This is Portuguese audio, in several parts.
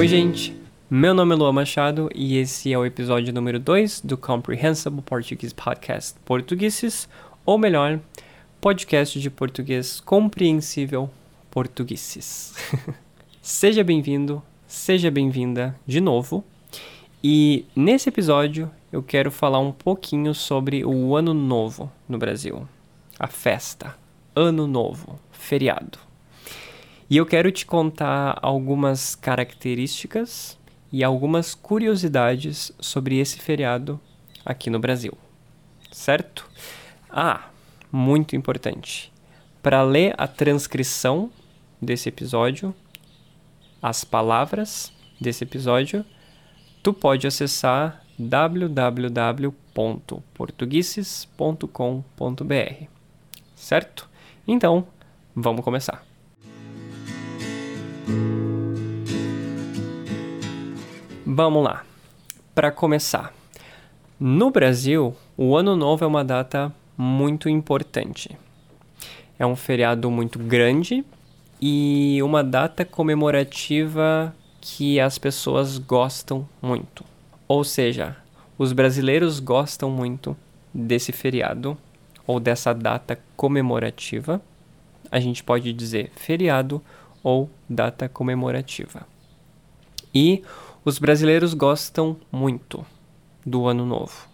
Oi, gente! Meu nome é Lua Machado e esse é o episódio número 2 do Comprehensible Portuguese Podcast Portugueses, ou melhor, podcast de português compreensível portugueses. seja bem-vindo, seja bem-vinda de novo. E nesse episódio eu quero falar um pouquinho sobre o Ano Novo no Brasil. A festa, Ano Novo, feriado. E eu quero te contar algumas características e algumas curiosidades sobre esse feriado aqui no Brasil. Certo? Ah, muito importante. Para ler a transcrição desse episódio, as palavras desse episódio, tu pode acessar www.portugueses.com.br. Certo? Então, vamos começar. Vamos lá. Para começar, no Brasil, o Ano Novo é uma data muito importante. É um feriado muito grande e uma data comemorativa que as pessoas gostam muito. Ou seja, os brasileiros gostam muito desse feriado ou dessa data comemorativa. A gente pode dizer feriado ou data comemorativa. E os brasileiros gostam muito do Ano Novo.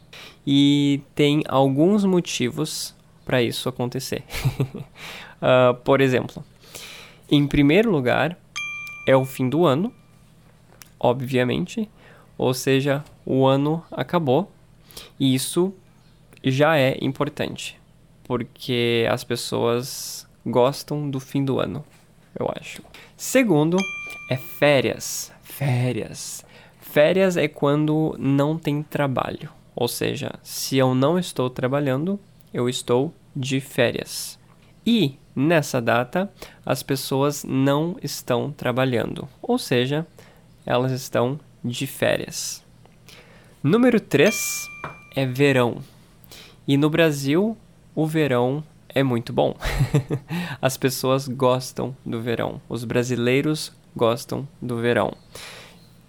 E tem alguns motivos para isso acontecer. uh, por exemplo, em primeiro lugar, é o fim do ano, obviamente, ou seja, o ano acabou, e isso já é importante, porque as pessoas gostam do fim do ano, eu acho. Segundo, é férias. Férias. Férias é quando não tem trabalho, ou seja, se eu não estou trabalhando, eu estou de férias. E nessa data, as pessoas não estão trabalhando, ou seja, elas estão de férias. Número 3 é verão. E no Brasil, o verão é muito bom. As pessoas gostam do verão. Os brasileiros gostam do verão.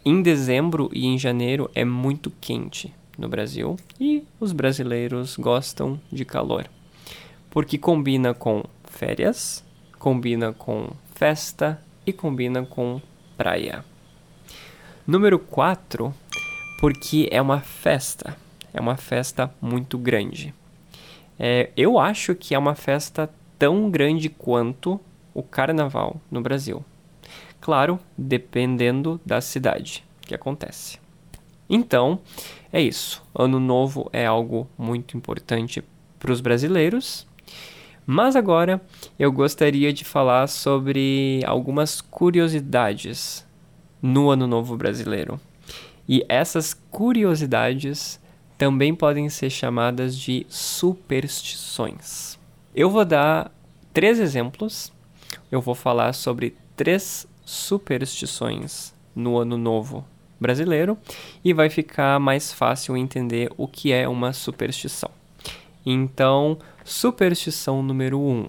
Em dezembro e em janeiro é muito quente no Brasil e os brasileiros gostam de calor porque combina com férias, combina com festa e combina com praia. Número 4, porque é uma festa, é uma festa muito grande. É, eu acho que é uma festa tão grande quanto o carnaval no Brasil. Claro, dependendo da cidade que acontece. Então, é isso. Ano Novo é algo muito importante para os brasileiros mas agora eu gostaria de falar sobre algumas curiosidades no Ano Novo Brasileiro. E essas curiosidades também podem ser chamadas de superstições. Eu vou dar três exemplos. Eu vou falar sobre três superstições no Ano Novo Brasileiro e vai ficar mais fácil entender o que é uma superstição. Então, superstição número 1: um,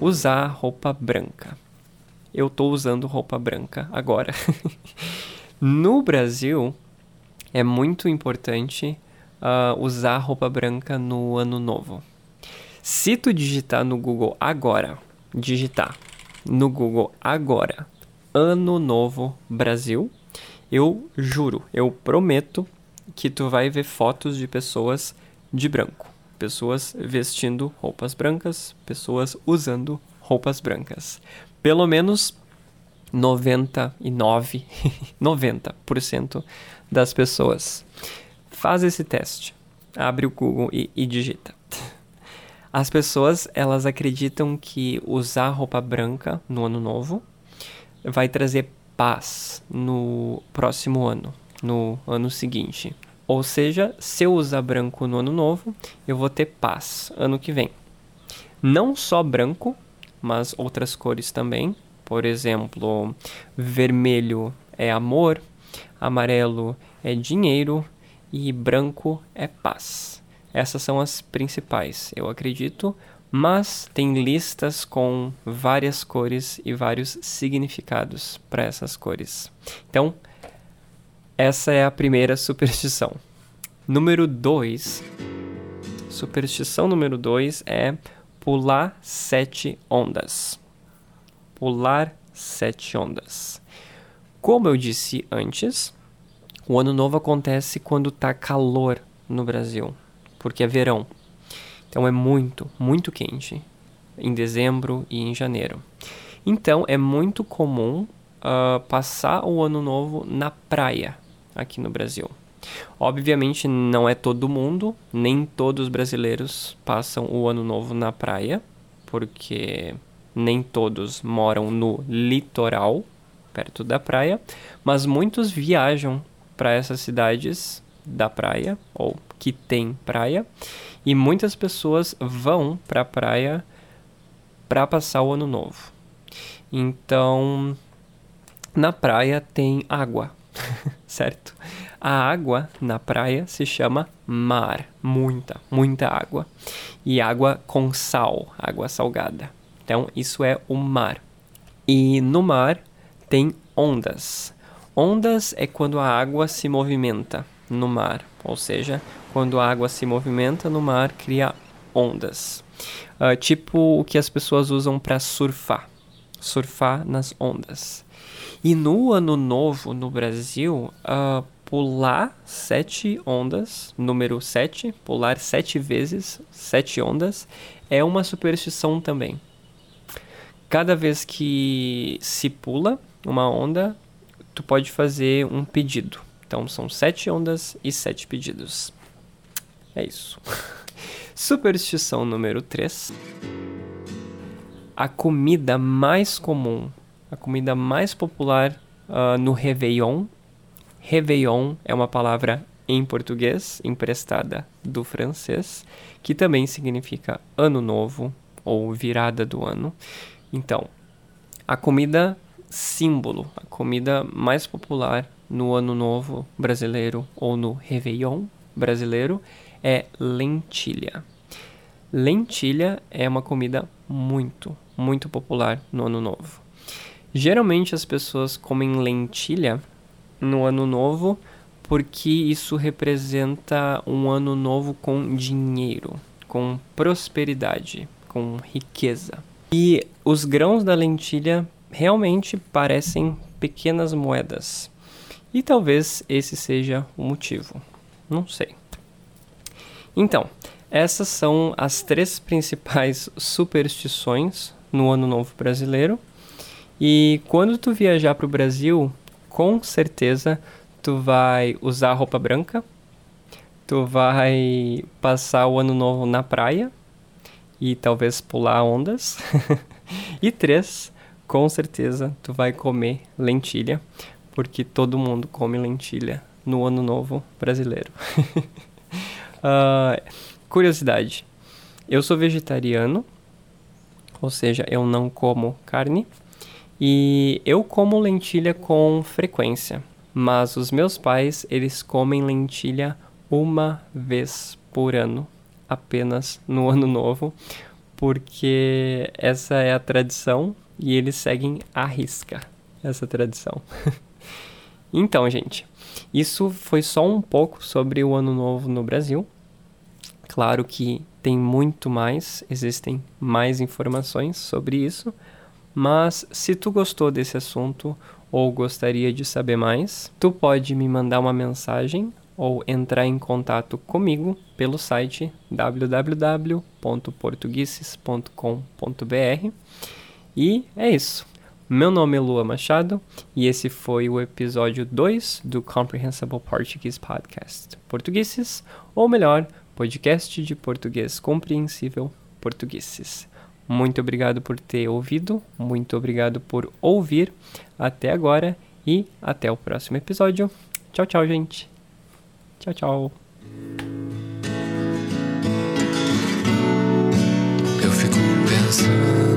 usar roupa branca. Eu estou usando roupa branca agora. no Brasil, é muito importante uh, usar roupa branca no ano novo. Se tu digitar no Google agora, digitar no Google agora, Ano Novo Brasil, eu juro, eu prometo que tu vai ver fotos de pessoas de branco. Pessoas vestindo roupas brancas, pessoas usando roupas brancas. Pelo menos 99, 90% das pessoas. Faz esse teste. Abre o Google e, e digita. As pessoas, elas acreditam que usar roupa branca no ano novo vai trazer paz no próximo ano, no ano seguinte. Ou seja, se eu usar branco no ano novo, eu vou ter paz ano que vem. Não só branco, mas outras cores também. Por exemplo, vermelho é amor, amarelo é dinheiro e branco é paz. Essas são as principais, eu acredito, mas tem listas com várias cores e vários significados para essas cores. Então, essa é a primeira superstição. Número 2. Superstição número 2 é pular sete ondas. Pular sete ondas. Como eu disse antes, o ano novo acontece quando está calor no Brasil, porque é verão. Então é muito, muito quente em dezembro e em janeiro. Então é muito comum uh, passar o ano novo na praia aqui no Brasil. Obviamente não é todo mundo, nem todos os brasileiros passam o ano novo na praia, porque nem todos moram no litoral, perto da praia, mas muitos viajam para essas cidades da praia ou que tem praia, e muitas pessoas vão para a praia para passar o ano novo. Então, na praia tem água, certo? A água na praia se chama mar, muita, muita água. E água com sal, água salgada. Então, isso é o mar. E no mar tem ondas. Ondas é quando a água se movimenta no mar, ou seja, quando a água se movimenta no mar, cria ondas. Uh, tipo o que as pessoas usam para surfar, surfar nas ondas. E no ano novo no Brasil, uh, pular sete ondas, número sete, pular sete vezes sete ondas, é uma superstição também. Cada vez que se pula uma onda, tu pode fazer um pedido. Então são sete ondas e sete pedidos. É isso. Superstição número 3. A comida mais comum, a comida mais popular uh, no Réveillon Réveillon é uma palavra em português emprestada do francês, que também significa ano novo ou virada do ano. Então, a comida símbolo, a comida mais popular no ano novo brasileiro ou no Réveillon brasileiro é lentilha. Lentilha é uma comida muito, muito popular no ano novo. Geralmente as pessoas comem lentilha no ano novo, porque isso representa um ano novo com dinheiro, com prosperidade, com riqueza. E os grãos da lentilha realmente parecem pequenas moedas. E talvez esse seja o motivo. Não sei. Então, essas são as três principais superstições no Ano Novo Brasileiro. E quando tu viajar para o Brasil, com certeza tu vai usar roupa branca, tu vai passar o ano novo na praia e talvez pular ondas. e três, com certeza tu vai comer lentilha, porque todo mundo come lentilha no ano novo brasileiro. uh, curiosidade: eu sou vegetariano, ou seja, eu não como carne. E eu como lentilha com frequência, mas os meus pais, eles comem lentilha uma vez por ano, apenas no ano novo, porque essa é a tradição e eles seguem à risca essa tradição. então, gente, isso foi só um pouco sobre o ano novo no Brasil. Claro que tem muito mais, existem mais informações sobre isso, mas se tu gostou desse assunto ou gostaria de saber mais, tu pode me mandar uma mensagem ou entrar em contato comigo pelo site www.portugueses.com.br. E é isso. Meu nome é Lua Machado e esse foi o episódio 2 do Comprehensible Portuguese Podcast. Portugueses, ou melhor, podcast de português compreensível portugueses. Muito obrigado por ter ouvido, muito obrigado por ouvir até agora e até o próximo episódio. Tchau, tchau, gente. Tchau, tchau. Eu fico pensando.